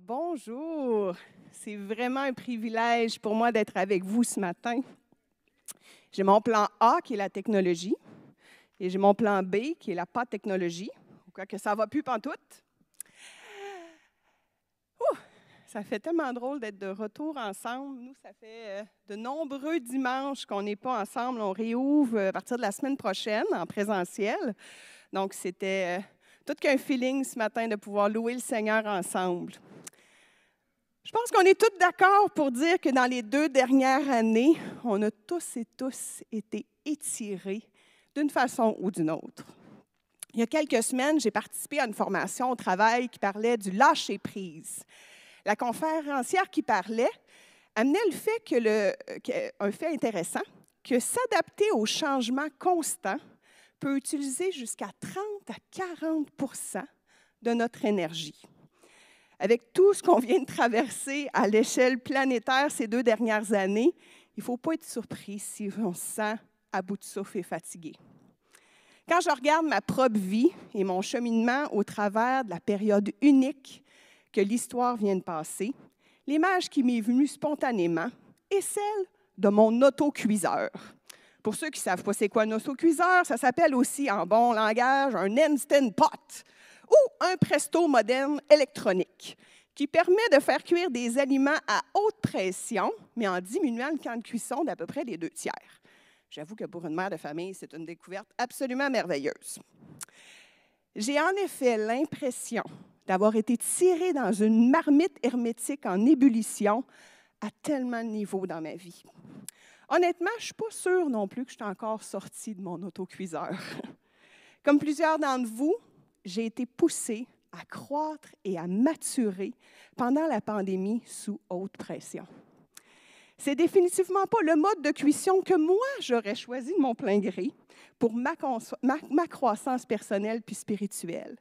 Bonjour. C'est vraiment un privilège pour moi d'être avec vous ce matin. J'ai mon plan A qui est la technologie et j'ai mon plan B qui est la pas technologie. Quoi que ça va plus pantoute. Ouh, ça fait tellement drôle d'être de retour ensemble. Nous, ça fait euh, de nombreux dimanches qu'on n'est pas ensemble. On réouvre euh, à partir de la semaine prochaine en présentiel. Donc, c'était euh, tout qu'un feeling ce matin de pouvoir louer le Seigneur ensemble. Je pense qu'on est tous d'accord pour dire que dans les deux dernières années, on a tous et tous été étirés d'une façon ou d'une autre. Il y a quelques semaines, j'ai participé à une formation au travail qui parlait du lâcher-prise. La conférencière qui parlait amenait le fait que le, un fait intéressant, que s'adapter aux changements constants peut utiliser jusqu'à 30 à 40 de notre énergie. Avec tout ce qu'on vient de traverser à l'échelle planétaire ces deux dernières années, il ne faut pas être surpris si on se sent à bout de souffle et fatigué. Quand je regarde ma propre vie et mon cheminement au travers de la période unique que l'histoire vient de passer, l'image qui m'est venue spontanément est celle de mon autocuiseur. Pour ceux qui ne savent pas c'est quoi un autocuiseur, ça s'appelle aussi en bon langage un instant pot ou un presto moderne électronique qui permet de faire cuire des aliments à haute pression, mais en diminuant le temps de cuisson d'à peu près des deux tiers. J'avoue que pour une mère de famille, c'est une découverte absolument merveilleuse. J'ai en effet l'impression d'avoir été tirée dans une marmite hermétique en ébullition à tellement de niveaux dans ma vie. Honnêtement, je ne suis pas sûre non plus que je suis encore sortie de mon autocuiseur. Comme plusieurs d'entre vous, j'ai été poussée à croître et à maturer pendant la pandémie sous haute pression. C'est définitivement pas le mode de cuisson que moi j'aurais choisi de mon plein gré pour ma, ma, croissance personnelle puis spirituelle.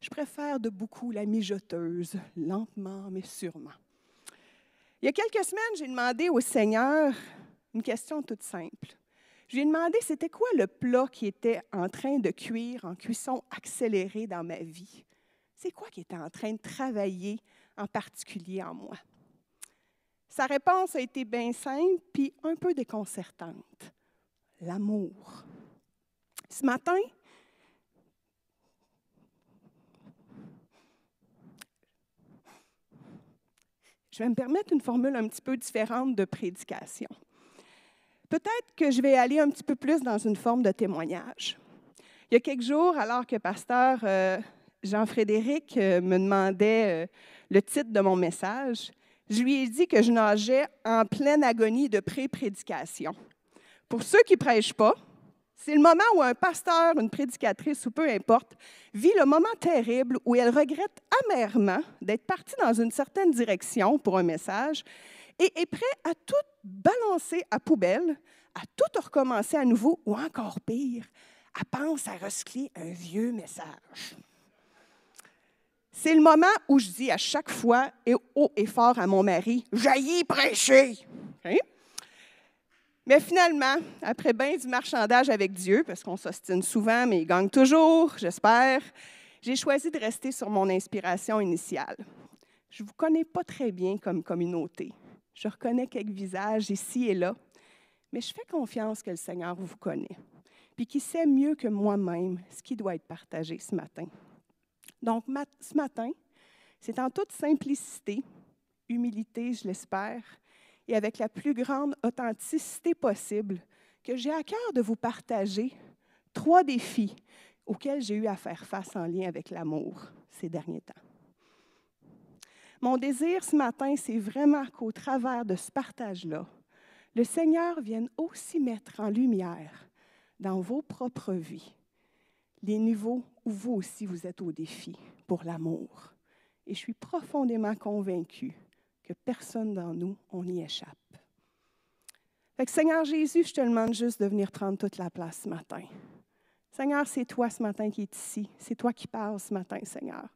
Je préfère de beaucoup la mijoteuse, lentement mais sûrement. Il y a quelques semaines, j'ai demandé au Seigneur une question toute simple. Je lui ai demandé c'était quoi le plat qui était en train de cuire en cuisson accélérée dans ma vie? C'est quoi qui était en train de travailler en particulier en moi? Sa réponse a été bien simple puis un peu déconcertante. L'amour. Ce matin, je vais me permettre une formule un petit peu différente de prédication. Peut-être que je vais aller un petit peu plus dans une forme de témoignage. Il y a quelques jours, alors que pasteur euh, Jean-Frédéric euh, me demandait euh, le titre de mon message, je lui ai dit que je nageais en pleine agonie de pré-prédication. Pour ceux qui ne prêchent pas, c'est le moment où un pasteur, une prédicatrice ou peu importe, vit le moment terrible où elle regrette amèrement d'être partie dans une certaine direction pour un message et est prêt à tout balancer à poubelle, à tout recommencer à nouveau, ou encore pire, à penser à recycler un vieux message. C'est le moment où je dis à chaque fois et haut et fort à mon mari, jaillis prêcher. Hein? Mais finalement, après bien du marchandage avec Dieu, parce qu'on s'ostine souvent, mais il gagne toujours, j'espère, j'ai choisi de rester sur mon inspiration initiale. Je ne vous connais pas très bien comme communauté. Je reconnais quelques visages ici et là, mais je fais confiance que le Seigneur vous connaît, puis qu'il sait mieux que moi-même ce qui doit être partagé ce matin. Donc, ce matin, c'est en toute simplicité, humilité, je l'espère, et avec la plus grande authenticité possible, que j'ai à cœur de vous partager trois défis auxquels j'ai eu à faire face en lien avec l'amour ces derniers temps. Mon désir ce matin, c'est vraiment qu'au travers de ce partage-là, le Seigneur vienne aussi mettre en lumière dans vos propres vies les niveaux où vous aussi vous êtes au défi pour l'amour. Et je suis profondément convaincue que personne dans nous, on y échappe. Fait Seigneur Jésus, je te demande juste de venir prendre toute la place ce matin. Seigneur, c'est toi ce matin qui es ici. C'est toi qui parles ce matin, Seigneur.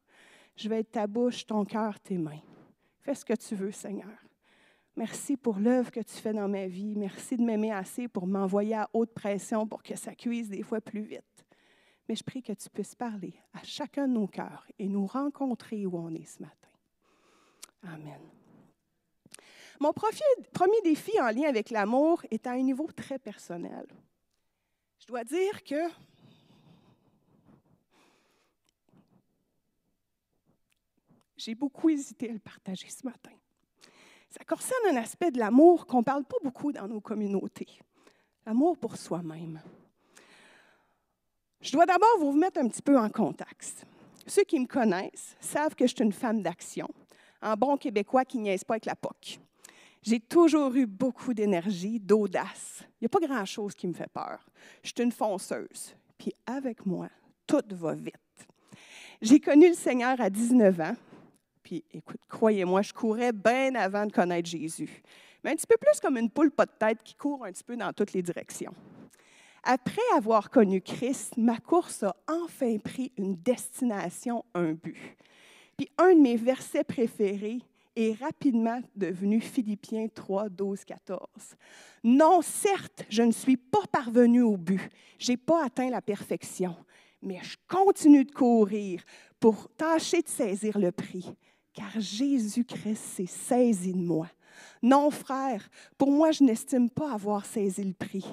Je vais être ta bouche, ton cœur, tes mains. Fais ce que tu veux, Seigneur. Merci pour l'œuvre que tu fais dans ma vie. Merci de m'aimer assez pour m'envoyer à haute pression pour que ça cuise des fois plus vite. Mais je prie que tu puisses parler à chacun de nos cœurs et nous rencontrer où on est ce matin. Amen. Mon premier défi en lien avec l'amour est à un niveau très personnel. Je dois dire que j'ai beaucoup hésité à le partager ce matin. Ça concerne un aspect de l'amour qu'on ne parle pas beaucoup dans nos communautés. L'amour pour soi-même. Je dois d'abord vous mettre un petit peu en contexte. Ceux qui me connaissent savent que je suis une femme d'action, un bon Québécois qui niaise pas avec la POC. J'ai toujours eu beaucoup d'énergie, d'audace. Il n'y a pas grand-chose qui me fait peur. Je suis une fonceuse. Puis avec moi, tout va vite. J'ai connu le Seigneur à 19 ans. Puis écoute, croyez-moi, je courais bien avant de connaître Jésus. Mais un petit peu plus comme une poule pas de tête qui court un petit peu dans toutes les directions. Après avoir connu Christ, ma course a enfin pris une destination, un but. Puis un de mes versets préférés est rapidement devenu Philippiens 3, 12, 14. Non, certes, je ne suis pas parvenu au but. Je n'ai pas atteint la perfection, mais je continue de courir pour tâcher de saisir le prix, car Jésus-Christ s'est saisi de moi. Non, frère, pour moi, je n'estime pas avoir saisi le prix,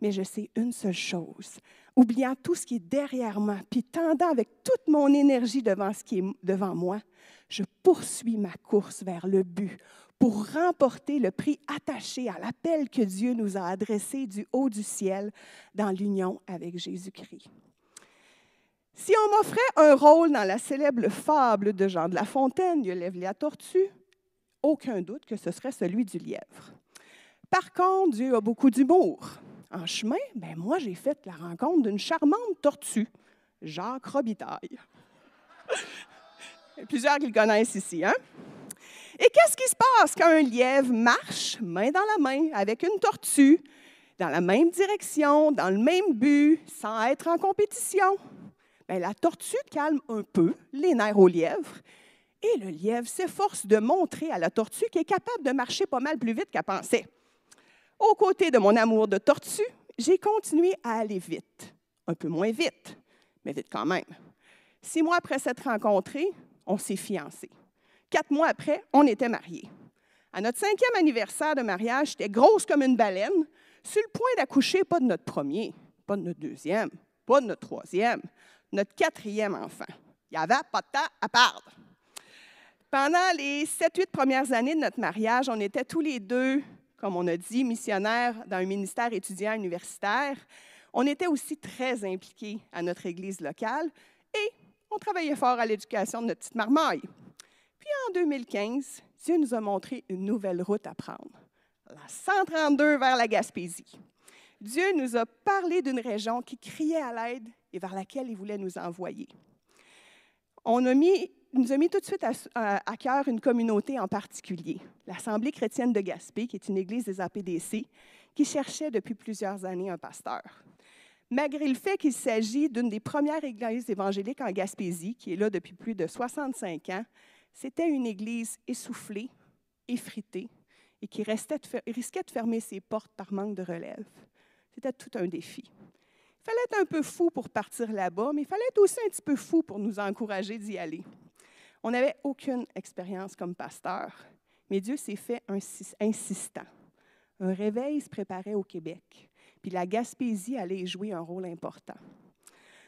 mais je sais une seule chose. Oubliant tout ce qui est derrière moi, puis tendant avec toute mon énergie devant ce qui est devant moi, je poursuis ma course vers le but pour remporter le prix attaché à l'appel que Dieu nous a adressé du haut du ciel dans l'union avec Jésus-Christ. Si on m'offrait un rôle dans la célèbre fable de Jean de La Fontaine, lève la tortue, aucun doute que ce serait celui du lièvre. Par contre, Dieu a beaucoup d'humour. En chemin, ben moi, j'ai fait la rencontre d'une charmante tortue, Jacques Robitaille. Plusieurs qui le connaissent ici. Hein? Et qu'est-ce qui se passe quand un lièvre marche main dans la main avec une tortue dans la même direction, dans le même but, sans être en compétition? Bien, la tortue calme un peu les nerfs au lièvre et le lièvre s'efforce de montrer à la tortue qu'il est capable de marcher pas mal plus vite qu'elle pensait. Aux côtés de mon amour de tortue, j'ai continué à aller vite. Un peu moins vite, mais vite quand même. Six mois après s'être rencontrés, on s'est fiancés. Quatre mois après, on était mariés. À notre cinquième anniversaire de mariage, j'étais grosse comme une baleine, sur le point d'accoucher pas de notre premier, pas de notre deuxième, pas de notre troisième, notre quatrième enfant. Il n'y avait pas de temps à perdre. Pendant les sept, huit premières années de notre mariage, on était tous les deux, comme on a dit, missionnaires dans un ministère étudiant universitaire. On était aussi très impliqués à notre église locale et on travaillait fort à l'éducation de notre petite marmaille. Puis en 2015, Dieu nous a montré une nouvelle route à prendre, la 132 vers la Gaspésie. Dieu nous a parlé d'une région qui criait à l'aide et vers laquelle il voulait nous envoyer. On a mis nous a mis tout de suite à, cœur une communauté en particulier, l'Assemblée chrétienne de Gaspé, qui est une église des APDC, qui cherchait depuis plusieurs années un pasteur. Malgré le fait qu'il s'agit d'une des premières églises évangéliques en Gaspésie, qui est là depuis plus de 65 ans, c'était une église essoufflée, effritée, et qui risquait de fermer ses portes par manque de relève. C'était tout un défi. Il fallait être un peu fou pour partir là-bas, mais il fallait être aussi un petit peu fou pour nous encourager d'y aller. On n'avait aucune expérience comme pasteur, mais Dieu s'est fait insistant. Un réveil se préparait au Québec, puis la Gaspésie allait jouer un rôle important.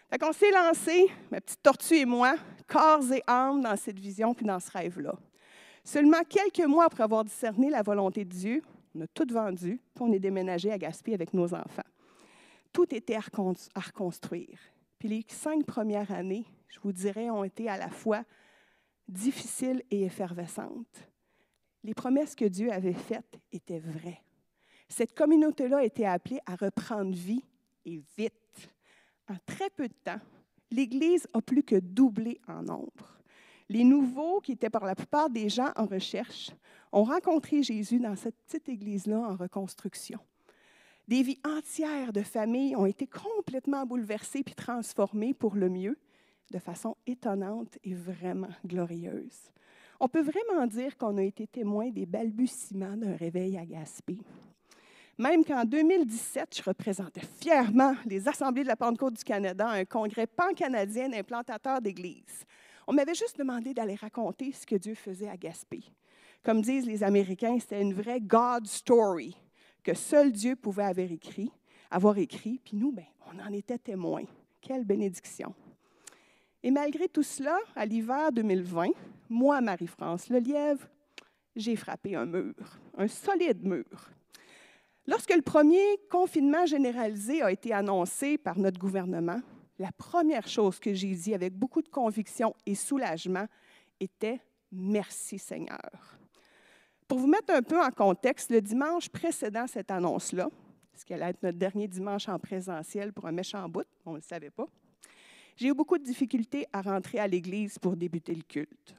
Fait qu'on s'est lancé, ma petite tortue et moi, corps et âme dans cette vision puis dans ce rêve-là. Seulement quelques mois après avoir discerné la volonté de Dieu, on a tout vendu, puis on est déménagé à Gaspé avec nos enfants. Tout était à reconstruire. Puis les cinq premières années, je vous dirais, ont été à la fois difficile et effervescente. Les promesses que Dieu avait faites étaient vraies. Cette communauté-là était appelée à reprendre vie et vite. En très peu de temps, l'Église a plus que doublé en nombre. Les nouveaux, qui étaient pour la plupart des gens en recherche, ont rencontré Jésus dans cette petite Église-là en reconstruction. Des vies entières de familles ont été complètement bouleversées puis transformées pour le mieux de façon étonnante et vraiment glorieuse. On peut vraiment dire qu'on a été témoin des balbutiements d'un réveil à Gaspé. Même qu'en 2017, je représentais fièrement les Assemblées de la Pentecôte du Canada à un congrès pan-canadien d'implantateurs d'églises. On m'avait juste demandé d'aller raconter ce que Dieu faisait à Gaspé. Comme disent les Américains, c'était une vraie God story que seul Dieu pouvait avoir écrit, avoir écrit, puis nous, ben, on en était témoins. Quelle bénédiction. Et malgré tout cela, à l'hiver 2020, moi, Marie-France Lelièvre, j'ai frappé un mur, un solide mur. Lorsque le premier confinement généralisé a été annoncé par notre gouvernement, la première chose que j'ai dit avec beaucoup de conviction et soulagement était Merci Seigneur. Pour vous mettre un peu en contexte, le dimanche précédant cette annonce-là, ce qui allait être notre dernier dimanche en présentiel pour un méchant bout, on ne le savait pas, j'ai eu beaucoup de difficultés à rentrer à l'église pour débuter le culte.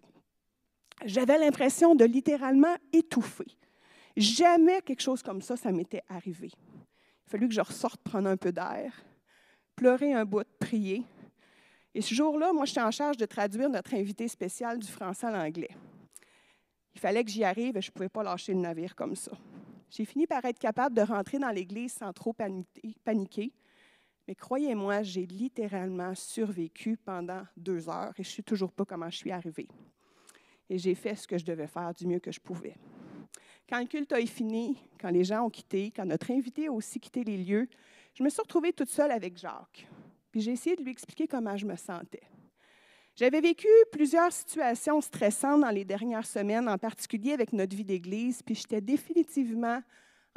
J'avais l'impression de littéralement étouffer. Jamais quelque chose comme ça, ça m'était arrivé. Il fallu que je ressorte prendre un peu d'air, pleurer un bout, prier. Et ce jour-là, moi, j'étais en charge de traduire notre invité spécial du français à l'anglais. Il fallait que j'y arrive et je ne pouvais pas lâcher le navire comme ça. J'ai fini par être capable de rentrer dans l'église sans trop paniquer. Mais croyez-moi, j'ai littéralement survécu pendant deux heures et je ne sais toujours pas comment je suis arrivée. Et j'ai fait ce que je devais faire du mieux que je pouvais. Quand le culte a fini, quand les gens ont quitté, quand notre invité a aussi quitté les lieux, je me suis retrouvée toute seule avec Jacques. Puis j'ai essayé de lui expliquer comment je me sentais. J'avais vécu plusieurs situations stressantes dans les dernières semaines, en particulier avec notre vie d'Église, puis j'étais définitivement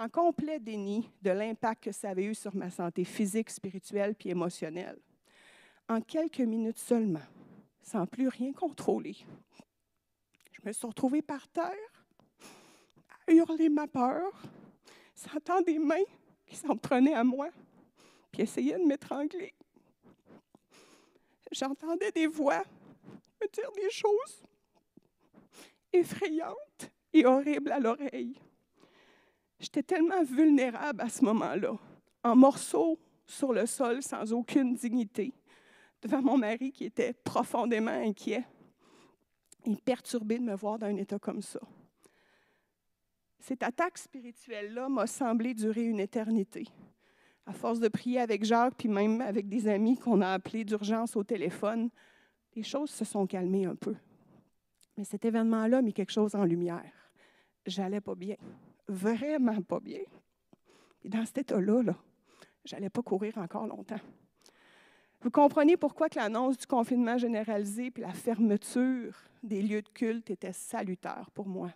en complet déni de l'impact que ça avait eu sur ma santé physique, spirituelle puis émotionnelle. En quelques minutes seulement, sans plus rien contrôler, je me suis retrouvée par terre, à hurler ma peur, sentant des mains qui s'en prenaient à moi, puis essayaient de m'étrangler j'entendais des voix me dire des choses effrayantes et horribles à l'oreille. J'étais tellement vulnérable à ce moment-là, en morceaux sur le sol sans aucune dignité, devant mon mari qui était profondément inquiet et perturbé de me voir dans un état comme ça. Cette attaque spirituelle-là m'a semblé durer une éternité à force de prier avec Jacques, puis même avec des amis qu'on a appelés d'urgence au téléphone, les choses se sont calmées un peu. Mais cet événement-là a mis quelque chose en lumière. J'allais pas bien, vraiment pas bien. Et dans cet état-là, là, j'allais pas courir encore longtemps. Vous comprenez pourquoi que l'annonce du confinement généralisé puis la fermeture des lieux de culte était salutaire pour moi?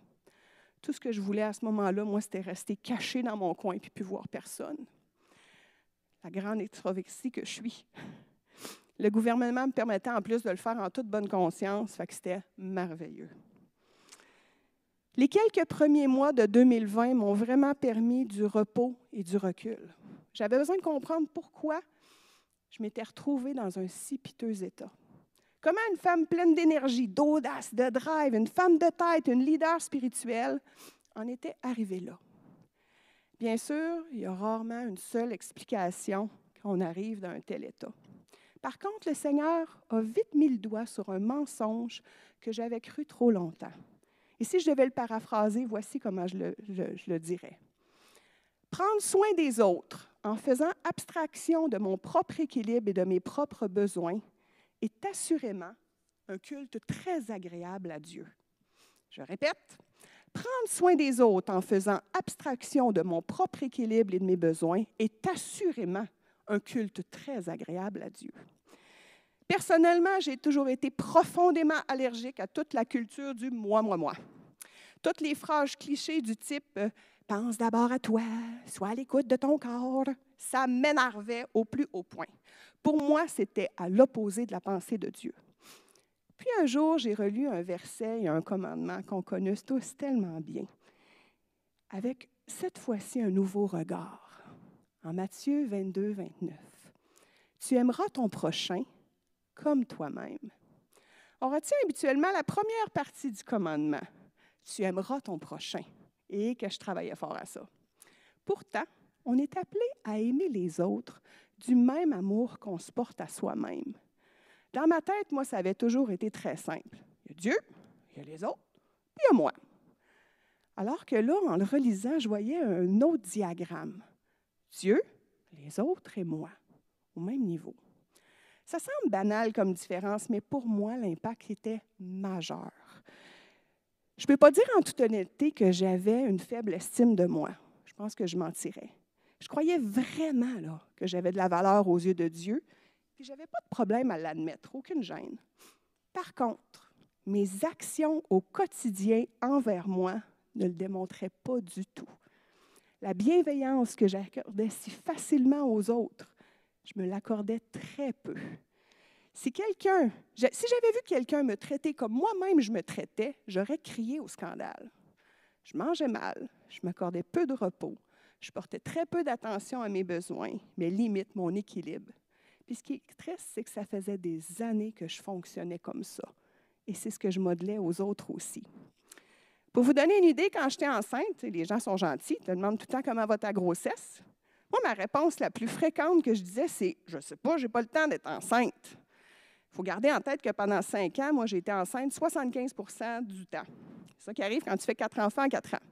Tout ce que je voulais à ce moment-là, moi, c'était rester caché dans mon coin puis plus voir personne la grande extrovertie que je suis. Le gouvernement me permettait en plus de le faire en toute bonne conscience, fait c'était merveilleux. Les quelques premiers mois de 2020 m'ont vraiment permis du repos et du recul. J'avais besoin de comprendre pourquoi je m'étais retrouvée dans un si piteux état. Comment une femme pleine d'énergie, d'audace, de drive, une femme de tête, une leader spirituelle en était arrivée là? Bien sûr, il y a rarement une seule explication quand on arrive dans un tel état. Par contre, le Seigneur a vite mis le doigt sur un mensonge que j'avais cru trop longtemps. Et si je devais le paraphraser, voici comment je le, je le dirais. Prendre soin des autres en faisant abstraction de mon propre équilibre et de mes propres besoins est assurément un culte très agréable à Dieu. Je répète, prendre soin des autres en faisant abstraction de mon propre équilibre et de mes besoins est assurément un culte très agréable à Dieu. Personnellement, j'ai toujours été profondément allergique à toute la culture du moi, moi, moi. Toutes les phrases clichés du type euh, Pense d'abord à toi, sois à l'écoute de ton corps, ça m'énervait au plus haut point. Pour moi, c'était à l'opposé de la pensée de Dieu. Puis un jour, j'ai relu un verset et un commandement qu'on connaît tous tellement bien, avec cette fois-ci un nouveau regard. En Matthieu 22, 29. Tu aimeras ton prochain comme toi-même. On retient habituellement la première partie du commandement. Tu aimeras ton prochain. Et que je travaillais fort à ça. Pourtant, on est appelé à aimer les autres du même amour qu'on se porte à soi-même. Dans ma tête, moi, ça avait toujours été très simple. Il y a Dieu, il y a les autres, puis il y a moi. Alors que là, en le relisant, je voyais un autre diagramme. Dieu, les autres et moi, au même niveau. Ça semble banal comme différence, mais pour moi, l'impact était majeur. Je ne peux pas dire en toute honnêteté que j'avais une faible estime de moi. Je pense que je mentirais. Je croyais vraiment là, que j'avais de la valeur aux yeux de Dieu, puis je n'avais pas de problème à l'admettre, aucune gêne. Par contre, mes actions au quotidien envers moi ne le démontraient pas du tout. La bienveillance que j'accordais si facilement aux autres, je me l'accordais très peu. Si quelqu'un, si j'avais vu quelqu'un me traiter comme moi-même je me traitais, j'aurais crié au scandale. Je mangeais mal, je m'accordais peu de repos, je portais très peu d'attention à mes besoins, mes limites, mon équilibre. Puis ce qui est triste, c'est que ça faisait des années que je fonctionnais comme ça. Et c'est ce que je modelais aux autres aussi. Pour vous donner une idée, quand j'étais enceinte, les gens sont gentils, ils te demandent tout le temps comment va ta grossesse. Moi, ma réponse la plus fréquente que je disais, c'est Je ne sais pas, je n'ai pas le temps d'être enceinte. Il faut garder en tête que pendant cinq ans, moi, j'ai été enceinte 75% du temps. C'est ça qui arrive quand tu fais quatre enfants en quatre ans.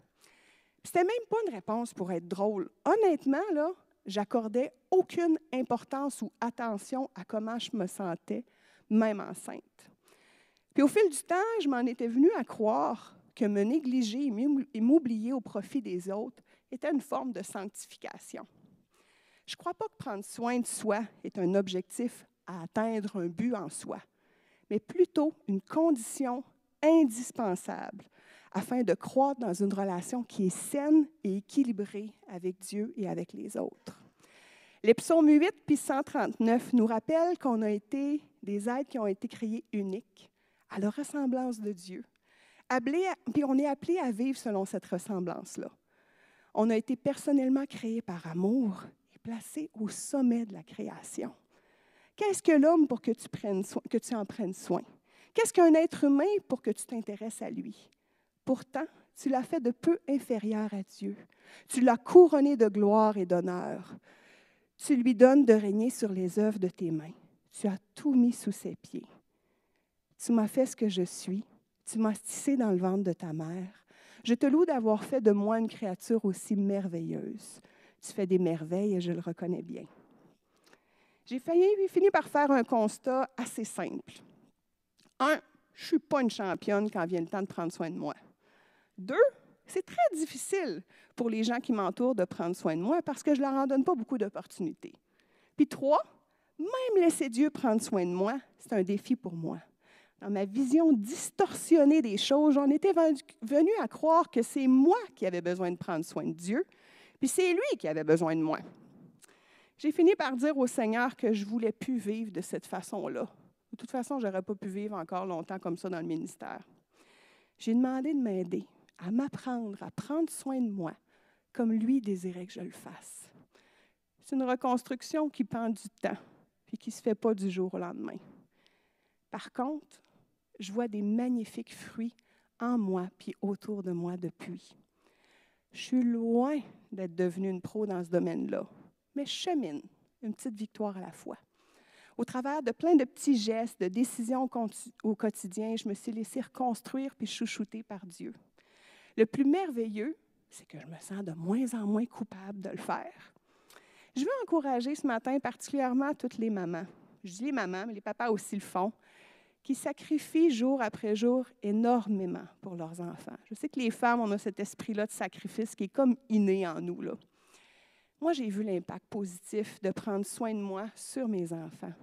C'était même pas une réponse pour être drôle. Honnêtement, là, j'accordais aucune importance ou attention à comment je me sentais, même enceinte. Puis au fil du temps, je m'en étais venue à croire que me négliger et m'oublier au profit des autres était une forme de sanctification. Je ne crois pas que prendre soin de soi est un objectif à atteindre un but en soi, mais plutôt une condition indispensable afin de croître dans une relation qui est saine et équilibrée avec Dieu et avec les autres. Les psaumes 8 puis 139 nous rappellent qu'on a été des êtres qui ont été créés uniques, à la ressemblance de Dieu. puis on est appelé à vivre selon cette ressemblance-là. On a été personnellement créés par amour et placés au sommet de la création. Qu'est-ce que l'homme pour que tu, prennes que tu en prennes soin? Qu'est-ce qu'un être humain pour que tu t'intéresses à lui? Pourtant, tu l'as fait de peu inférieur à Dieu. Tu l'as couronné de gloire et d'honneur. Tu lui donnes de régner sur les œuvres de tes mains. Tu as tout mis sous ses pieds. Tu m'as fait ce que je suis. Tu m'as tissé dans le ventre de ta mère. Je te loue d'avoir fait de moi une créature aussi merveilleuse. Tu fais des merveilles et je le reconnais bien. J'ai fini par faire un constat assez simple. Un, je ne suis pas une championne quand vient le temps de prendre soin de moi. Deux, c'est très difficile pour les gens qui m'entourent de prendre soin de moi parce que je ne leur en donne pas beaucoup d'opportunités. Puis trois, même laisser Dieu prendre soin de moi, c'est un défi pour moi. Dans ma vision distorsionnée des choses, j'en étais venu à croire que c'est moi qui avais besoin de prendre soin de Dieu, puis c'est lui qui avait besoin de moi. J'ai fini par dire au Seigneur que je ne voulais plus vivre de cette façon-là. De toute façon, je n'aurais pas pu vivre encore longtemps comme ça dans le ministère. J'ai demandé de m'aider, à m'apprendre, à prendre soin de moi, comme lui désirait que je le fasse. C'est une reconstruction qui prend du temps, puis qui ne se fait pas du jour au lendemain. Par contre, je vois des magnifiques fruits en moi, puis autour de moi depuis. Je suis loin d'être devenue une pro dans ce domaine-là mais je chemine, une petite victoire à la fois. Au travers de plein de petits gestes, de décisions au quotidien, je me suis laissée reconstruire puis chouchouter par Dieu. Le plus merveilleux, c'est que je me sens de moins en moins coupable de le faire. Je veux encourager ce matin particulièrement toutes les mamans. Je dis les mamans, mais les papas aussi le font, qui sacrifient jour après jour énormément pour leurs enfants. Je sais que les femmes, on a cet esprit-là de sacrifice qui est comme inné en nous. Moi, j'ai vu l'impact positif de prendre soin de moi sur mes enfants.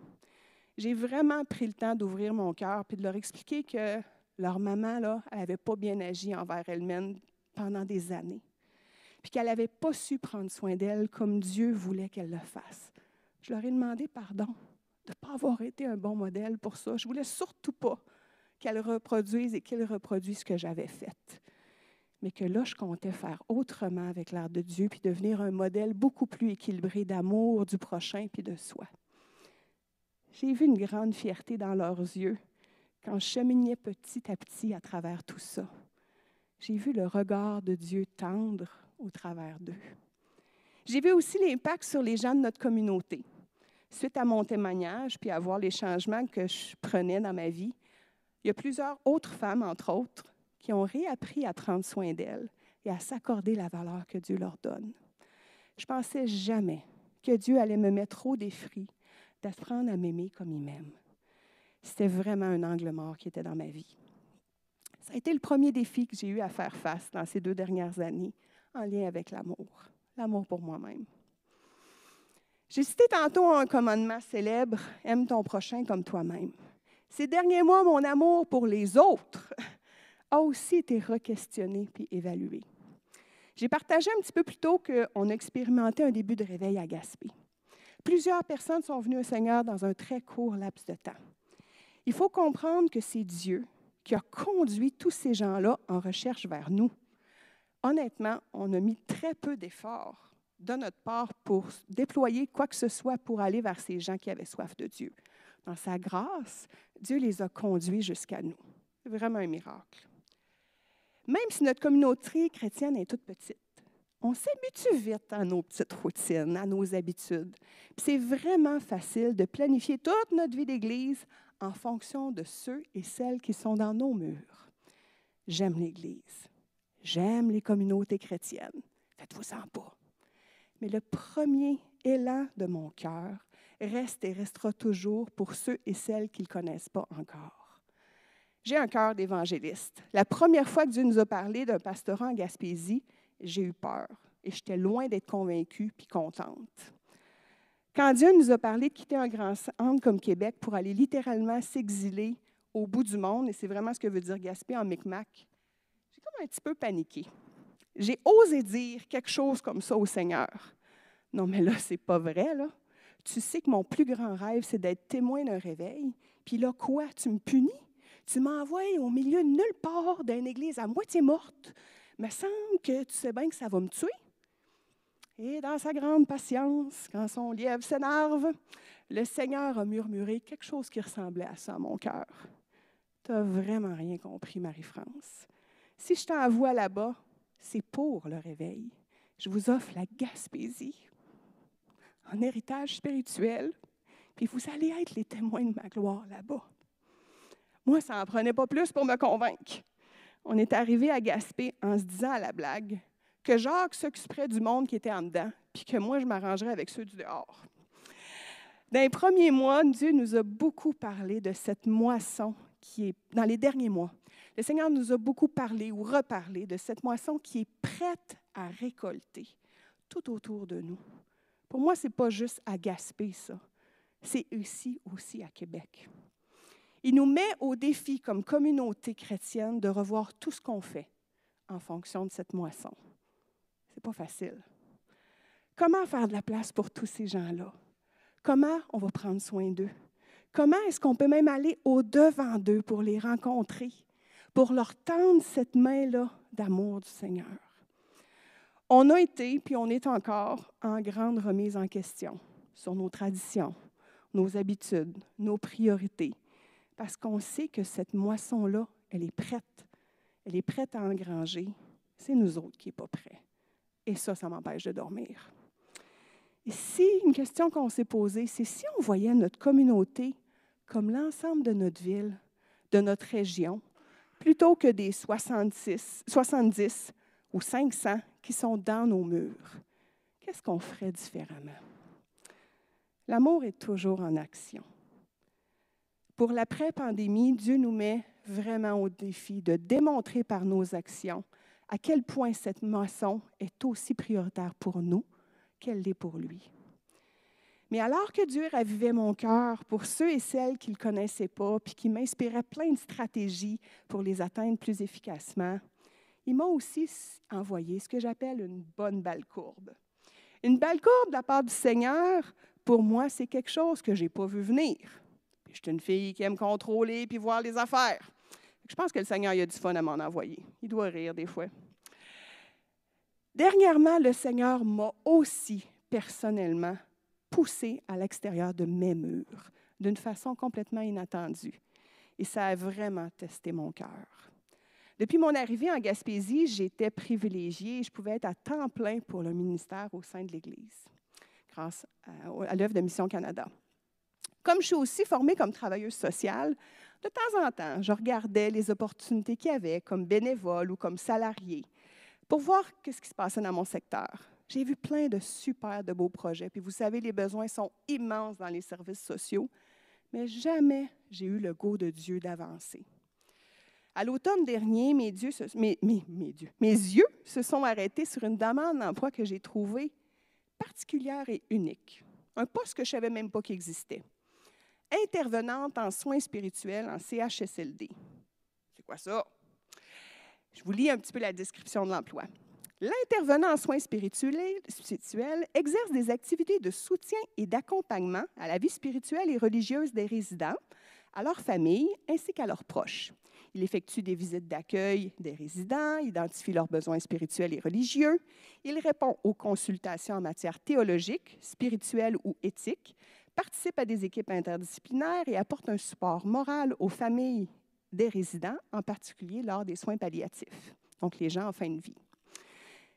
J'ai vraiment pris le temps d'ouvrir mon cœur et de leur expliquer que leur maman, là, elle n'avait pas bien agi envers elle-même pendant des années. Puis qu'elle n'avait pas su prendre soin d'elle comme Dieu voulait qu'elle le fasse. Je leur ai demandé pardon de ne pas avoir été un bon modèle pour ça. Je voulais surtout pas qu'elle reproduise et qu'il reproduise ce que j'avais fait mais que là, je comptais faire autrement avec l'art de Dieu, puis devenir un modèle beaucoup plus équilibré d'amour du prochain, puis de soi. J'ai vu une grande fierté dans leurs yeux quand je cheminais petit à petit à travers tout ça. J'ai vu le regard de Dieu tendre au travers d'eux. J'ai vu aussi l'impact sur les gens de notre communauté. Suite à mon témoignage, puis à voir les changements que je prenais dans ma vie, il y a plusieurs autres femmes, entre autres, qui ont réappris à prendre soin d'elles et à s'accorder la valeur que Dieu leur donne. Je pensais jamais que Dieu allait me mettre au défi d'apprendre à m'aimer comme il m'aime. C'était vraiment un angle mort qui était dans ma vie. Ça a été le premier défi que j'ai eu à faire face dans ces deux dernières années en lien avec l'amour, l'amour pour moi-même. J'ai cité tantôt un commandement célèbre, aime ton prochain comme toi-même. Ces derniers mois, mon amour pour les autres a aussi été requestionné puis évalué. J'ai partagé un petit peu plus tôt qu'on a expérimenté un début de réveil à Gaspé. Plusieurs personnes sont venues au Seigneur dans un très court laps de temps. Il faut comprendre que c'est Dieu qui a conduit tous ces gens-là en recherche vers nous. Honnêtement, on a mis très peu d'efforts de notre part pour déployer quoi que ce soit pour aller vers ces gens qui avaient soif de Dieu. Dans sa grâce, Dieu les a conduits jusqu'à nous. C'est vraiment un miracle. Même si notre communauté chrétienne est toute petite, on s'habitue vite à nos petites routines, à nos habitudes. C'est vraiment facile de planifier toute notre vie d'Église en fonction de ceux et celles qui sont dans nos murs. J'aime l'Église. J'aime les communautés chrétiennes. Faites-vous-en pas. Mais le premier élan de mon cœur reste et restera toujours pour ceux et celles qui ne connaissent pas encore. J'ai un cœur d'évangéliste. La première fois que Dieu nous a parlé d'un pastorat en Gaspésie, j'ai eu peur et j'étais loin d'être convaincue puis contente. Quand Dieu nous a parlé de quitter un grand centre comme Québec pour aller littéralement s'exiler au bout du monde, et c'est vraiment ce que veut dire Gaspé en Micmac, j'ai comme un petit peu paniqué. J'ai osé dire quelque chose comme ça au Seigneur. Non, mais là, c'est pas vrai, là. Tu sais que mon plus grand rêve, c'est d'être témoin d'un réveil. Puis là, quoi? Tu me punis? Tu m'envoies au milieu nulle part d'une église à moitié morte? Me semble que tu sais bien que ça va me tuer. Et dans sa grande patience, quand son lièvre s'énerve, le Seigneur a murmuré quelque chose qui ressemblait à ça à mon cœur. Tu n'as vraiment rien compris, Marie-France. Si je t'envoie là-bas, c'est pour le réveil. Je vous offre la Gaspésie en héritage spirituel, puis vous allez être les témoins de ma gloire là-bas. Moi, ça n'en prenait pas plus pour me convaincre. On est arrivé à Gaspé en se disant à la blague que Jacques s'occuperait du monde qui était en dedans, puis que moi, je m'arrangerais avec ceux du dehors. Dans les premiers mois, Dieu nous a beaucoup parlé de cette moisson qui est, dans les derniers mois, le Seigneur nous a beaucoup parlé ou reparlé de cette moisson qui est prête à récolter tout autour de nous. Pour moi, ce n'est pas juste à Gaspé, ça. C'est ici aussi à Québec. Il nous met au défi comme communauté chrétienne de revoir tout ce qu'on fait en fonction de cette moisson. Ce n'est pas facile. Comment faire de la place pour tous ces gens-là? Comment on va prendre soin d'eux? Comment est-ce qu'on peut même aller au-devant d'eux pour les rencontrer, pour leur tendre cette main-là d'amour du Seigneur? On a été, puis on est encore en grande remise en question sur nos traditions, nos habitudes, nos priorités, parce qu'on sait que cette moisson-là, elle est prête. Elle est prête à engranger. C'est nous autres qui n'est pas prêts. Et ça, ça m'empêche de dormir. Et si, une question qu'on s'est posée, c'est si on voyait notre communauté comme l'ensemble de notre ville, de notre région, plutôt que des 66, 70 ou 500 qui sont dans nos murs, qu'est-ce qu'on ferait différemment? L'amour est toujours en action. Pour l'après-pandémie, Dieu nous met vraiment au défi de démontrer par nos actions à quel point cette moisson est aussi prioritaire pour nous qu'elle l'est pour lui. Mais alors que Dieu ravivait mon cœur pour ceux et celles qui ne le connaissaient pas, puis qui m'inspiraient plein de stratégies pour les atteindre plus efficacement, il m'a aussi envoyé ce que j'appelle une bonne balle courbe. Une balle courbe de la part du Seigneur, pour moi, c'est quelque chose que je n'ai pas vu venir. je suis une fille qui aime contrôler puis voir les affaires. Je pense que le Seigneur a du fun à m'en envoyer. Il doit rire des fois. Dernièrement, le Seigneur m'a aussi personnellement poussé à l'extérieur de mes murs d'une façon complètement inattendue. Et ça a vraiment testé mon cœur. Depuis mon arrivée en Gaspésie, j'étais privilégiée je pouvais être à temps plein pour le ministère au sein de l'Église, grâce à, l'œuvre de Mission Canada. Comme je suis aussi formée comme travailleuse sociale, de temps en temps, je regardais les opportunités qu'il y avait comme bénévole ou comme salarié pour voir ce qui se passait dans mon secteur. J'ai vu plein de super de beaux projets. Puis vous savez, les besoins sont immenses dans les services sociaux, mais jamais j'ai eu le goût de Dieu d'avancer. À l'automne dernier, mes, dieux mes, mes yeux se sont arrêtés sur une demande d'emploi que j'ai trouvée particulière et unique. Un poste que je ne savais même pas qu'il existait. Intervenante en soins spirituels en CHSLD. C'est quoi ça? Je vous lis un petit peu la description de l'emploi. L'intervenant en soins spirituels, exerce des activités de soutien et d'accompagnement à la vie spirituelle et religieuse des résidents, à leur famille ainsi qu'à leurs proches. Il effectue des visites d'accueil des résidents, identifie leurs besoins spirituels et religieux. Il répond aux consultations en matière théologique, spirituelle ou éthique, participe à des équipes interdisciplinaires et apporte un support moral aux familles des résidents, en particulier lors des soins palliatifs, donc les gens en fin de vie.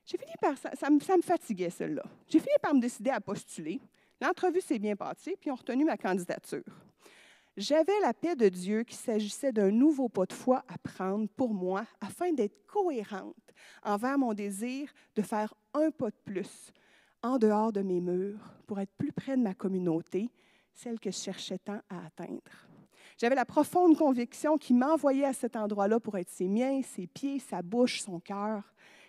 J'ai fini par, ça, me, fatiguait, celle-là. J'ai fini par me décider à postuler. L'entrevue s'est bien passée, puis ont retenu ma candidature. J'avais la paix de Dieu qu'il s'agissait d'un nouveau pas de foi à prendre pour moi afin d'être cohérente envers mon désir de faire un pas de plus en dehors de mes murs pour être plus près de ma communauté, celle que je cherchais tant à atteindre. J'avais la profonde conviction qu'il m'envoyait à cet endroit-là pour être ses miens, ses pieds, sa bouche, son cœur.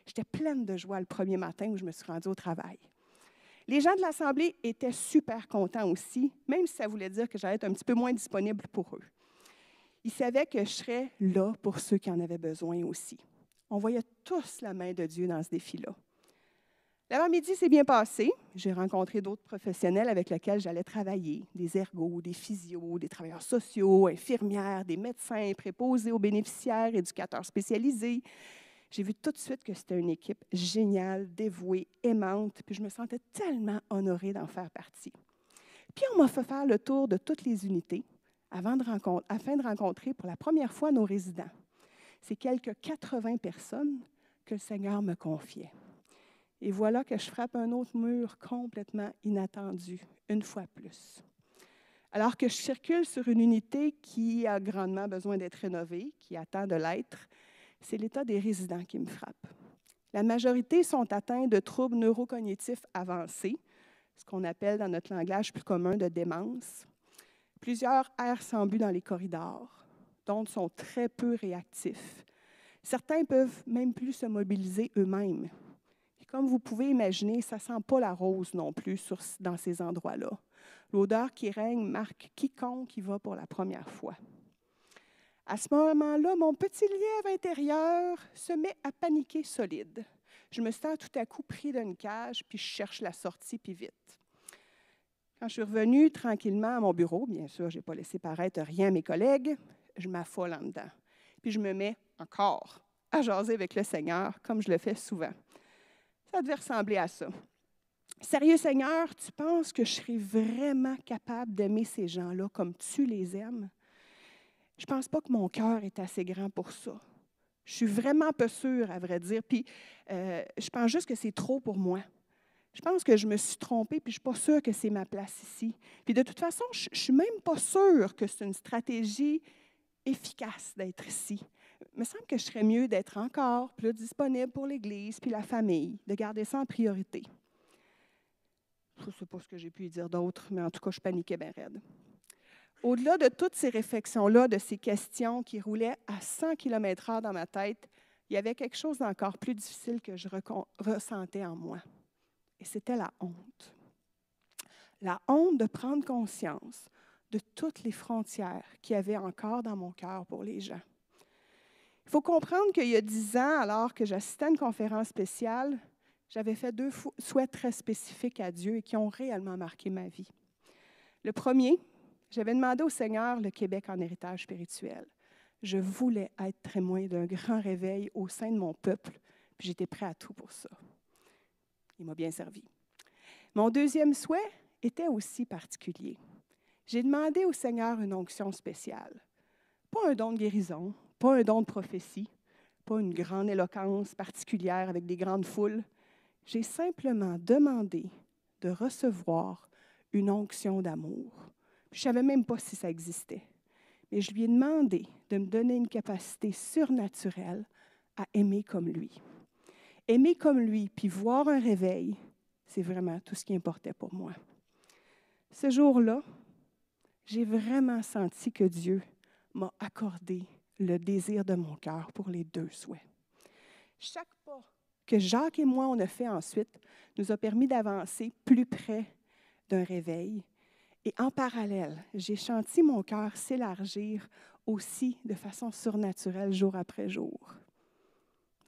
J'étais pleine de joie le premier matin où je me suis rendue au travail. Les gens de l'Assemblée étaient super contents aussi, même si ça voulait dire que j'allais être un petit peu moins disponible pour eux. Ils savaient que je serais là pour ceux qui en avaient besoin aussi. On voyait tous la main de Dieu dans ce défi-là. L'avant-midi s'est bien passé. J'ai rencontré d'autres professionnels avec lesquels j'allais travailler, des ergots, des physios, des travailleurs sociaux, infirmières, des médecins, préposés aux bénéficiaires, éducateurs spécialisés. J'ai vu tout de suite que c'était une équipe géniale, dévouée, aimante, puis je me sentais tellement honorée d'en faire partie. Puis on m'a fait faire le tour de toutes les unités afin de rencontrer pour la première fois nos résidents. C'est quelques 80 personnes que le Seigneur me confiait. Et voilà que je frappe un autre mur complètement inattendu, une fois plus. Alors que je circule sur une unité qui a grandement besoin d'être rénovée, qui attend de l'être, c'est l'état des résidents qui me frappe. La majorité sont atteints de troubles neurocognitifs avancés, ce qu'on appelle dans notre langage plus commun de démence. Plusieurs errent sans but dans les corridors, d'autres sont très peu réactifs. Certains peuvent même plus se mobiliser eux-mêmes comme vous pouvez imaginer, ça sent pas la rose non plus dans ces endroits-là. L'odeur qui règne marque quiconque qui va pour la première fois. À ce moment-là, mon petit lièvre intérieur se met à paniquer solide. Je me sens tout à coup pris d'une cage, puis je cherche la sortie, puis vite. Quand je suis revenue tranquillement à mon bureau, bien sûr, je n'ai pas laissé paraître rien à mes collègues, je m'affole en dedans. Puis je me mets encore à jaser avec le Seigneur, comme je le fais souvent. Ça devait ressembler à ça. Sérieux Seigneur, tu penses que je serais vraiment capable d'aimer ces gens-là comme tu les aimes? Je ne pense pas que mon cœur est assez grand pour ça. Je suis vraiment pas sûre, à vrai dire. Puis, euh, je pense juste que c'est trop pour moi. Je pense que je me suis trompée, puis je ne suis pas sûre que c'est ma place ici. Puis, de toute façon, je ne suis même pas sûre que c'est une stratégie efficace d'être ici me semble que je serais mieux d'être encore plus disponible pour l'Église puis la famille, de garder ça en priorité. Je ne sais pas ce que j'ai pu dire d'autre, mais en tout cas, je paniquais bien raide. Au-delà de toutes ces réflexions-là, de ces questions qui roulaient à 100 km/h dans ma tête, il y avait quelque chose d'encore plus difficile que je ressentais en moi. Et c'était la honte. La honte de prendre conscience de toutes les frontières qu'il y avait encore dans mon cœur pour les gens. Il faut comprendre qu'il y a dix ans, alors que j'assistais à une conférence spéciale, j'avais fait deux souhaits très spécifiques à Dieu et qui ont réellement marqué ma vie. Le premier, j'avais demandé au Seigneur le Québec en héritage spirituel. Je voulais être témoin d'un grand réveil au sein de mon peuple, puis j'étais prêt à tout pour ça. Il m'a bien servi. Mon deuxième souhait était aussi particulier. J'ai demandé au Seigneur une onction spéciale. Pas un don de guérison, pas un don de prophétie, pas une grande éloquence particulière avec des grandes foules. J'ai simplement demandé de recevoir une onction d'amour. Je ne savais même pas si ça existait. Mais je lui ai demandé de me donner une capacité surnaturelle à aimer comme lui. Aimer comme lui, puis voir un réveil, c'est vraiment tout ce qui importait pour moi. Ce jour-là, j'ai vraiment senti que Dieu m'a accordé le désir de mon cœur pour les deux souhaits. Chaque pas que Jacques et moi on a fait ensuite nous a permis d'avancer plus près d'un réveil. Et en parallèle, j'ai senti mon cœur s'élargir aussi de façon surnaturelle jour après jour.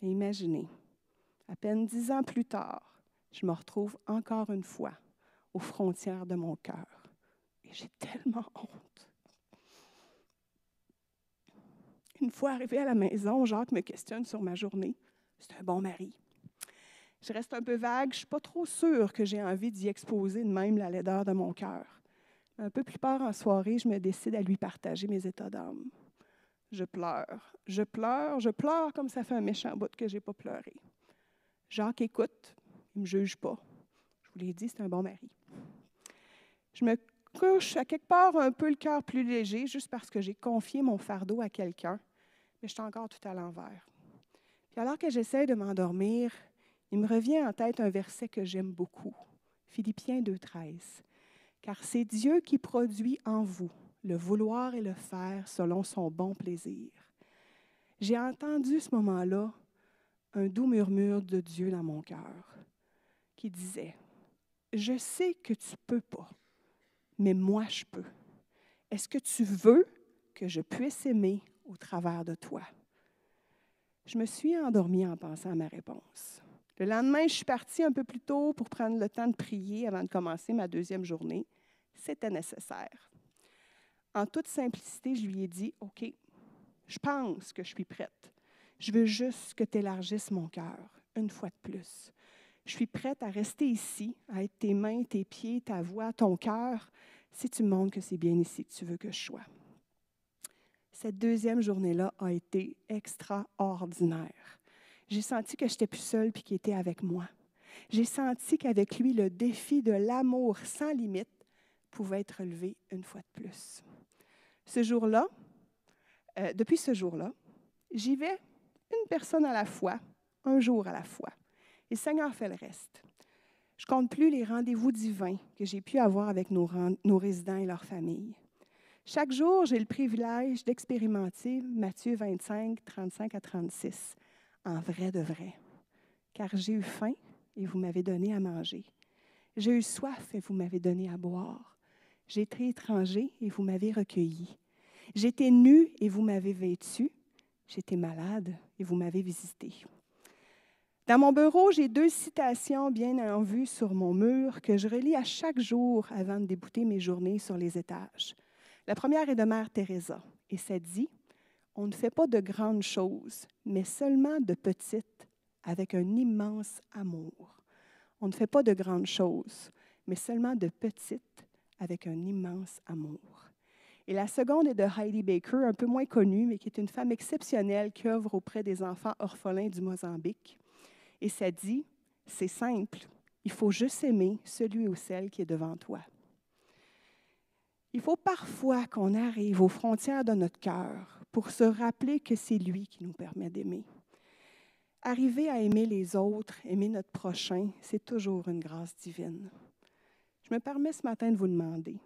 Imaginez, à peine dix ans plus tard, je me retrouve encore une fois aux frontières de mon cœur. Et j'ai tellement honte. Une fois arrivé à la maison, Jacques me questionne sur ma journée. C'est un bon mari. Je reste un peu vague, je ne suis pas trop sûre que j'ai envie d'y exposer de même la laideur de mon cœur. Un peu plus tard en soirée, je me décide à lui partager mes états d'âme. Je pleure, je pleure, je pleure comme ça fait un méchant bout que je n'ai pas pleuré. Jacques écoute, il ne me juge pas. Je vous l'ai dit, c'est un bon mari. Je me couche à quelque part un peu le cœur plus léger, juste parce que j'ai confié mon fardeau à quelqu'un, mais je suis encore tout à l'envers. Puis alors que j'essaie de m'endormir, il me revient en tête un verset que j'aime beaucoup, Philippiens 2.13. Car c'est Dieu qui produit en vous le vouloir et le faire selon son bon plaisir. J'ai entendu ce moment-là un doux murmure de Dieu dans mon cœur qui disait, Je sais que tu peux pas, mais moi je peux. Est-ce que tu veux que je puisse aimer au travers de toi? Je me suis endormie en pensant à ma réponse. Le lendemain, je suis partie un peu plus tôt pour prendre le temps de prier avant de commencer ma deuxième journée. C'était nécessaire. En toute simplicité, je lui ai dit, OK, je pense que je suis prête. Je veux juste que tu élargisses mon cœur, une fois de plus. Je suis prête à rester ici, à être tes mains, tes pieds, ta voix, ton cœur, si tu montres que c'est bien ici que tu veux que je sois. Cette deuxième journée-là a été extraordinaire. J'ai senti que je n'étais plus seule puis qu'il était avec moi. J'ai senti qu'avec lui, le défi de l'amour sans limite pouvait être relevé une fois de plus. Ce jour-là, euh, depuis ce jour-là, j'y vais une personne à la fois, un jour à la fois. Et le Seigneur fait le reste. Je compte plus les rendez-vous divins que j'ai pu avoir avec nos, nos résidents et leurs familles. Chaque jour, j'ai le privilège d'expérimenter Matthieu 25, 35 à 36 en vrai de vrai. Car j'ai eu faim et vous m'avez donné à manger. J'ai eu soif et vous m'avez donné à boire. J'ai été étranger et vous m'avez recueilli. J'étais nu et vous m'avez vêtu. J'étais malade et vous m'avez visité. Dans mon bureau, j'ai deux citations bien en vue sur mon mur que je relis à chaque jour avant de débouter mes journées sur les étages. La première est de Mère Teresa et ça dit on ne fait pas de grandes choses, mais seulement de petites, avec un immense amour. On ne fait pas de grandes choses, mais seulement de petites, avec un immense amour. Et la seconde est de Heidi Baker, un peu moins connue, mais qui est une femme exceptionnelle qui œuvre auprès des enfants orphelins du Mozambique. Et ça dit, c'est simple, il faut juste aimer celui ou celle qui est devant toi. Il faut parfois qu'on arrive aux frontières de notre cœur pour se rappeler que c'est lui qui nous permet d'aimer. Arriver à aimer les autres, aimer notre prochain, c'est toujours une grâce divine. Je me permets ce matin de vous demander,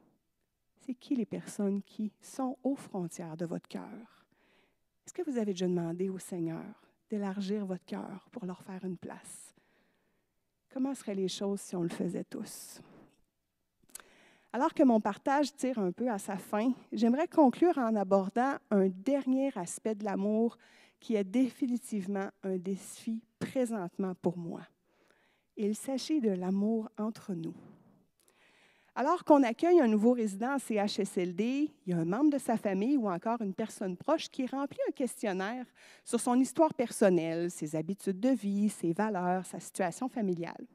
c'est qui les personnes qui sont aux frontières de votre cœur? Est-ce que vous avez déjà demandé au Seigneur d'élargir votre cœur pour leur faire une place? Comment seraient les choses si on le faisait tous? Alors que mon partage tire un peu à sa fin, j'aimerais conclure en abordant un dernier aspect de l'amour qui est définitivement un défi présentement pour moi. Il s'agit de l'amour entre nous. Alors qu'on accueille un nouveau résident en CHSLD, il y a un membre de sa famille ou encore une personne proche qui remplit un questionnaire sur son histoire personnelle, ses habitudes de vie, ses valeurs, sa situation familiale.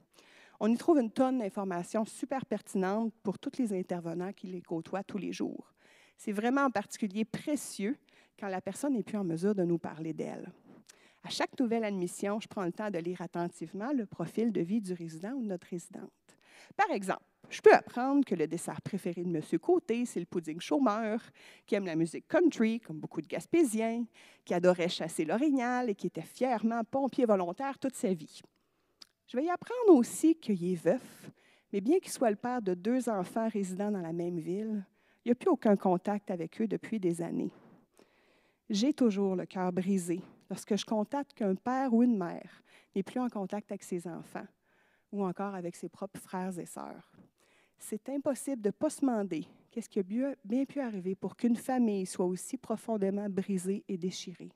On y trouve une tonne d'informations super pertinentes pour tous les intervenants qui les côtoient tous les jours. C'est vraiment en particulier précieux quand la personne n'est plus en mesure de nous parler d'elle. À chaque nouvelle admission, je prends le temps de lire attentivement le profil de vie du résident ou de notre résidente. Par exemple, je peux apprendre que le dessert préféré de M. Côté, c'est le pudding chômeur, qui aime la musique country, comme beaucoup de Gaspésiens, qui adorait chasser l'orignal et qui était fièrement pompier volontaire toute sa vie. Je vais y apprendre aussi qu'il est veuf, mais bien qu'il soit le père de deux enfants résidant dans la même ville, il n'y a plus aucun contact avec eux depuis des années. J'ai toujours le cœur brisé lorsque je constate qu'un père ou une mère n'est plus en contact avec ses enfants ou encore avec ses propres frères et sœurs. C'est impossible de ne pas se demander qu'est-ce qui a bien pu arriver pour qu'une famille soit aussi profondément brisée et déchirée.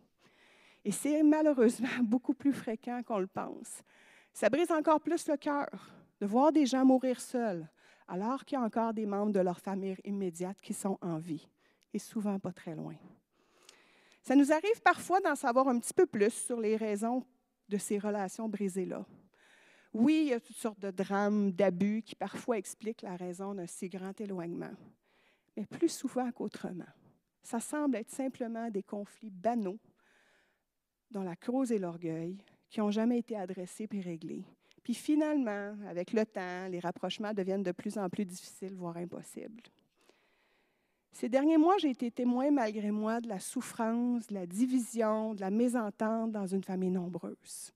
Et c'est malheureusement beaucoup plus fréquent qu'on le pense. Ça brise encore plus le cœur de voir des gens mourir seuls, alors qu'il y a encore des membres de leur famille immédiate qui sont en vie, et souvent pas très loin. Ça nous arrive parfois d'en savoir un petit peu plus sur les raisons de ces relations brisées-là. Oui, il y a toutes sortes de drames, d'abus qui parfois expliquent la raison d'un si grand éloignement, mais plus souvent qu'autrement. Ça semble être simplement des conflits banaux dont la cause est l'orgueil, qui n'ont jamais été adressés puis réglés. Puis finalement, avec le temps, les rapprochements deviennent de plus en plus difficiles, voire impossibles. Ces derniers mois, j'ai été témoin, malgré moi, de la souffrance, de la division, de la mésentente dans une famille nombreuse.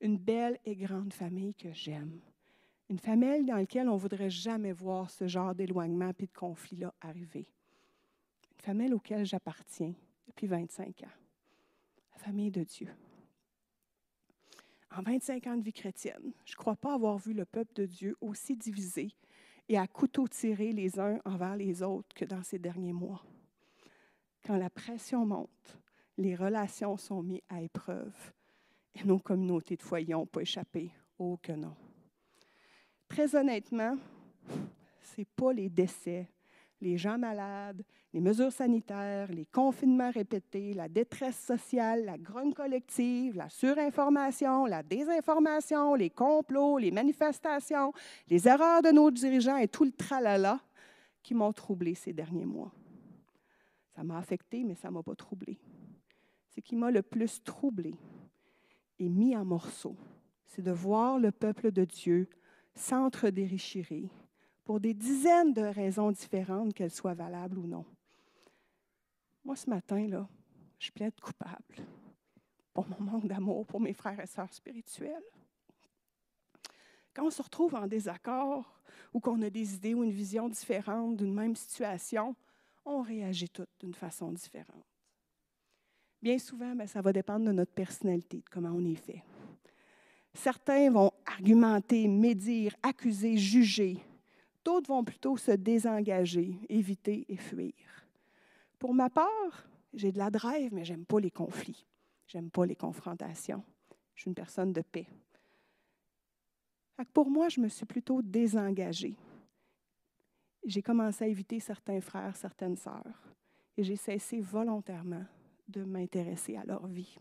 Une belle et grande famille que j'aime. Une famille dans laquelle on ne voudrait jamais voir ce genre d'éloignement et de conflit-là arriver. Une famille auquel j'appartiens depuis 25 ans famille de Dieu. En 25 ans de vie chrétienne, je ne crois pas avoir vu le peuple de Dieu aussi divisé et à couteau tiré les uns envers les autres que dans ces derniers mois. Quand la pression monte, les relations sont mises à épreuve et nos communautés de foyer n'ont pas échappé. Oh que non. Très honnêtement, ce n'est pas les décès, les gens malades, les mesures sanitaires, les confinements répétés, la détresse sociale, la grogne collective, la surinformation, la désinformation, les complots, les manifestations, les erreurs de nos dirigeants et tout le tralala qui m'ont troublé ces derniers mois. Ça m'a affecté, mais ça ne m'a pas troublé. Ce qui m'a le plus troublé et mis en morceaux, c'est de voir le peuple de Dieu s'entre-déchirer pour des dizaines de raisons différentes, qu'elles soient valables ou non. Moi, ce matin, là, je plaide coupable pour mon manque d'amour pour mes frères et sœurs spirituels. Quand on se retrouve en désaccord ou qu'on a des idées ou une vision différente d'une même situation, on réagit toutes d'une façon différente. Bien souvent, ben, ça va dépendre de notre personnalité, de comment on est fait. Certains vont argumenter, médire, accuser, juger. D'autres vont plutôt se désengager, éviter et fuir. Pour ma part, j'ai de la drive, mais j'aime pas les conflits. J'aime pas les confrontations. Je suis une personne de paix. Pour moi, je me suis plutôt désengagée. J'ai commencé à éviter certains frères, certaines sœurs, et j'ai cessé volontairement de m'intéresser à leur vie.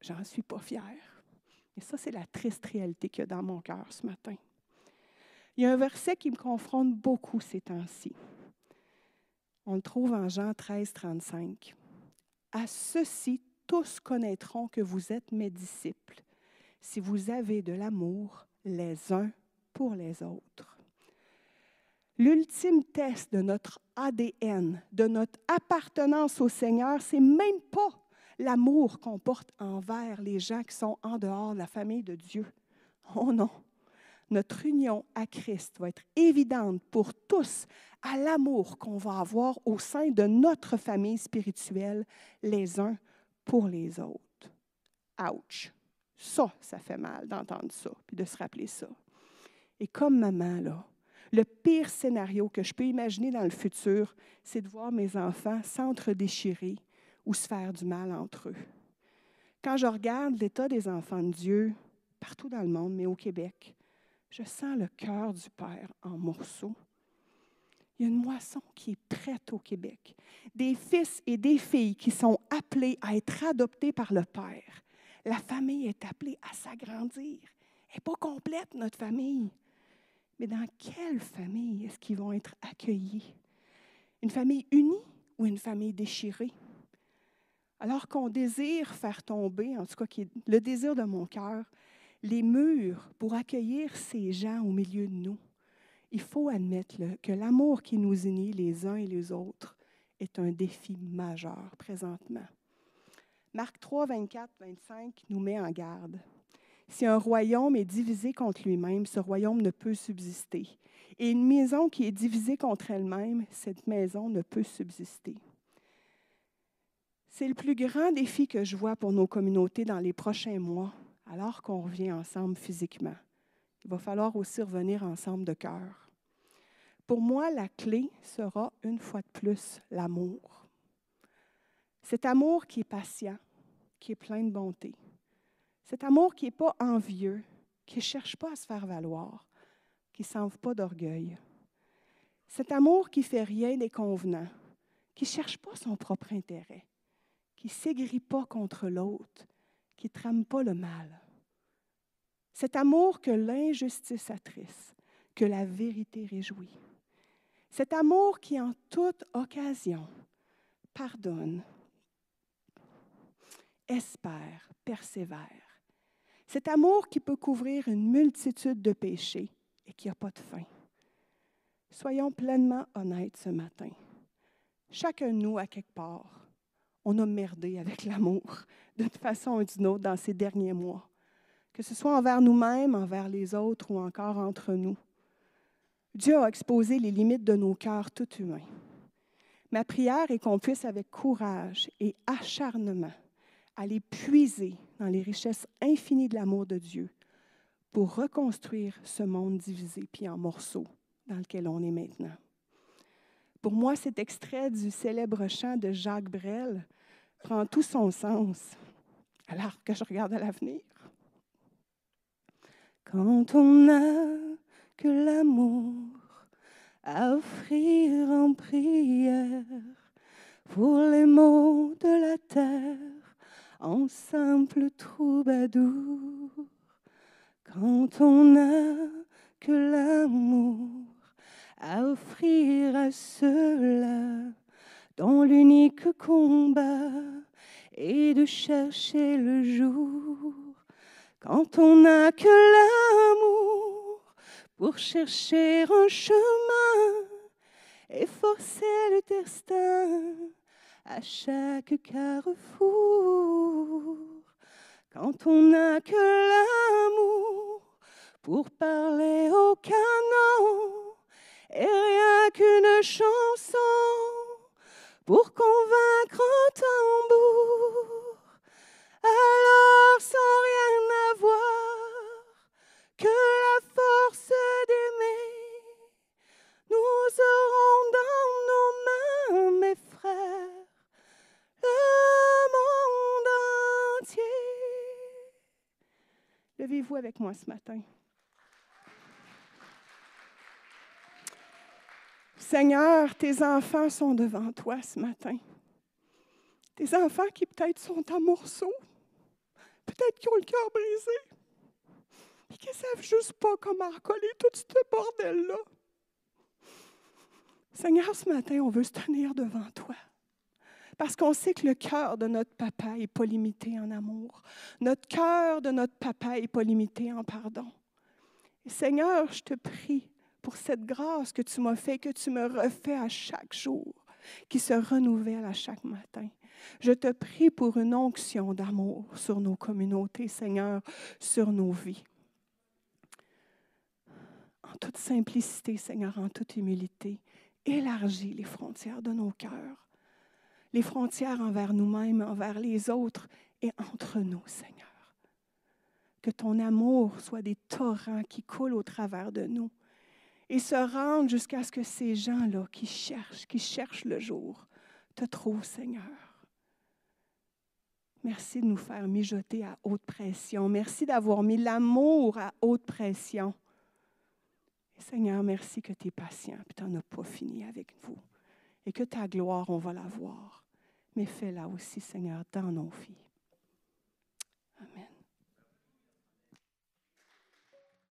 J'en suis pas fière. Et ça, c'est la triste réalité qu'il y a dans mon cœur ce matin. Il y a un verset qui me confronte beaucoup ces temps-ci. On le trouve en Jean 13, 35. À ceci, tous connaîtront que vous êtes mes disciples, si vous avez de l'amour les uns pour les autres. L'ultime test de notre ADN, de notre appartenance au Seigneur, c'est même pas l'amour qu'on porte envers les gens qui sont en dehors de la famille de Dieu. Oh non, notre union à Christ va être évidente pour tous à l'amour qu'on va avoir au sein de notre famille spirituelle les uns pour les autres. Ouch! Ça, ça fait mal d'entendre ça, puis de se rappeler ça. Et comme maman, là, le pire scénario que je peux imaginer dans le futur, c'est de voir mes enfants s'entre-déchirer ou se faire du mal entre eux. Quand je regarde l'état des enfants de Dieu, partout dans le monde, mais au Québec, je sens le cœur du Père en morceaux. Il y a une moisson qui est prête au Québec. Des fils et des filles qui sont appelés à être adoptés par le Père. La famille est appelée à s'agrandir. Elle n'est pas complète, notre famille. Mais dans quelle famille est-ce qu'ils vont être accueillis? Une famille unie ou une famille déchirée? Alors qu'on désire faire tomber, en tout cas le désir de mon cœur, les murs pour accueillir ces gens au milieu de nous, il faut admettre que l'amour qui nous unit les uns et les autres est un défi majeur présentement. Marc 3, 24, 25 nous met en garde. Si un royaume est divisé contre lui-même, ce royaume ne peut subsister. Et une maison qui est divisée contre elle-même, cette maison ne peut subsister. C'est le plus grand défi que je vois pour nos communautés dans les prochains mois, alors qu'on revient ensemble physiquement. Il va falloir aussi revenir ensemble de cœur. Pour moi, la clé sera une fois de plus l'amour. Cet amour qui est patient, qui est plein de bonté. Cet amour qui n'est pas envieux, qui ne cherche pas à se faire valoir, qui ne s'enve pas d'orgueil. Cet amour qui fait rien des convenants, qui ne cherche pas son propre intérêt, qui ne s'aigrit pas contre l'autre, qui trame pas le mal. Cet amour que l'injustice attriste, que la vérité réjouit. Cet amour qui, en toute occasion, pardonne, espère, persévère. Cet amour qui peut couvrir une multitude de péchés et qui n'a pas de fin. Soyons pleinement honnêtes ce matin. Chacun de nous, à quelque part, on a merdé avec l'amour d'une façon ou d'une autre dans ces derniers mois, que ce soit envers nous-mêmes, envers les autres ou encore entre nous. Dieu a exposé les limites de nos cœurs tout humains. Ma prière est qu'on puisse avec courage et acharnement aller puiser dans les richesses infinies de l'amour de Dieu pour reconstruire ce monde divisé puis en morceaux dans lequel on est maintenant. Pour moi, cet extrait du célèbre chant de Jacques Brel prend tout son sens alors que je regarde à l'avenir. Quand on n'a que l'amour à offrir en prière pour les maux de la terre en simple troubadour, quand on n'a que l'amour à offrir à ceux-là dont l'unique combat est de chercher le jour. Quand on n'a que l'amour pour chercher un chemin et forcer le destin à chaque carrefour. Quand on n'a que l'amour pour parler au canon et rien qu'une chanson pour convaincre un tambour. Alors sans rien avoir que la force d'aimer, nous aurons dans nos mains, mes frères, le monde entier. Levez-vous avec moi ce matin. Seigneur, tes enfants sont devant toi ce matin. Tes enfants qui peut-être sont en morceaux, peut-être qui ont le cœur brisé, et qui ne savent juste pas comment recoller tout ce bordel-là. Seigneur, ce matin, on veut se tenir devant toi. Parce qu'on sait que le cœur de notre papa n'est pas limité en amour. Notre cœur de notre papa n'est pas limité en pardon. Seigneur, je te prie pour cette grâce que tu m'as fait, que tu me refais à chaque jour, qui se renouvelle à chaque matin. Je te prie pour une onction d'amour sur nos communautés, Seigneur, sur nos vies. En toute simplicité, Seigneur, en toute humilité, élargis les frontières de nos cœurs, les frontières envers nous-mêmes, envers les autres et entre nous, Seigneur. Que ton amour soit des torrents qui coulent au travers de nous et se rendre jusqu'à ce que ces gens-là qui cherchent, qui cherchent le jour, te trouvent, Seigneur. Merci de nous faire mijoter à haute pression. Merci d'avoir mis l'amour à haute pression. Seigneur, merci que tu es patient et tu n'en as pas fini avec vous. Et que ta gloire, on va la voir. Mais fais-la aussi, Seigneur, dans nos vies.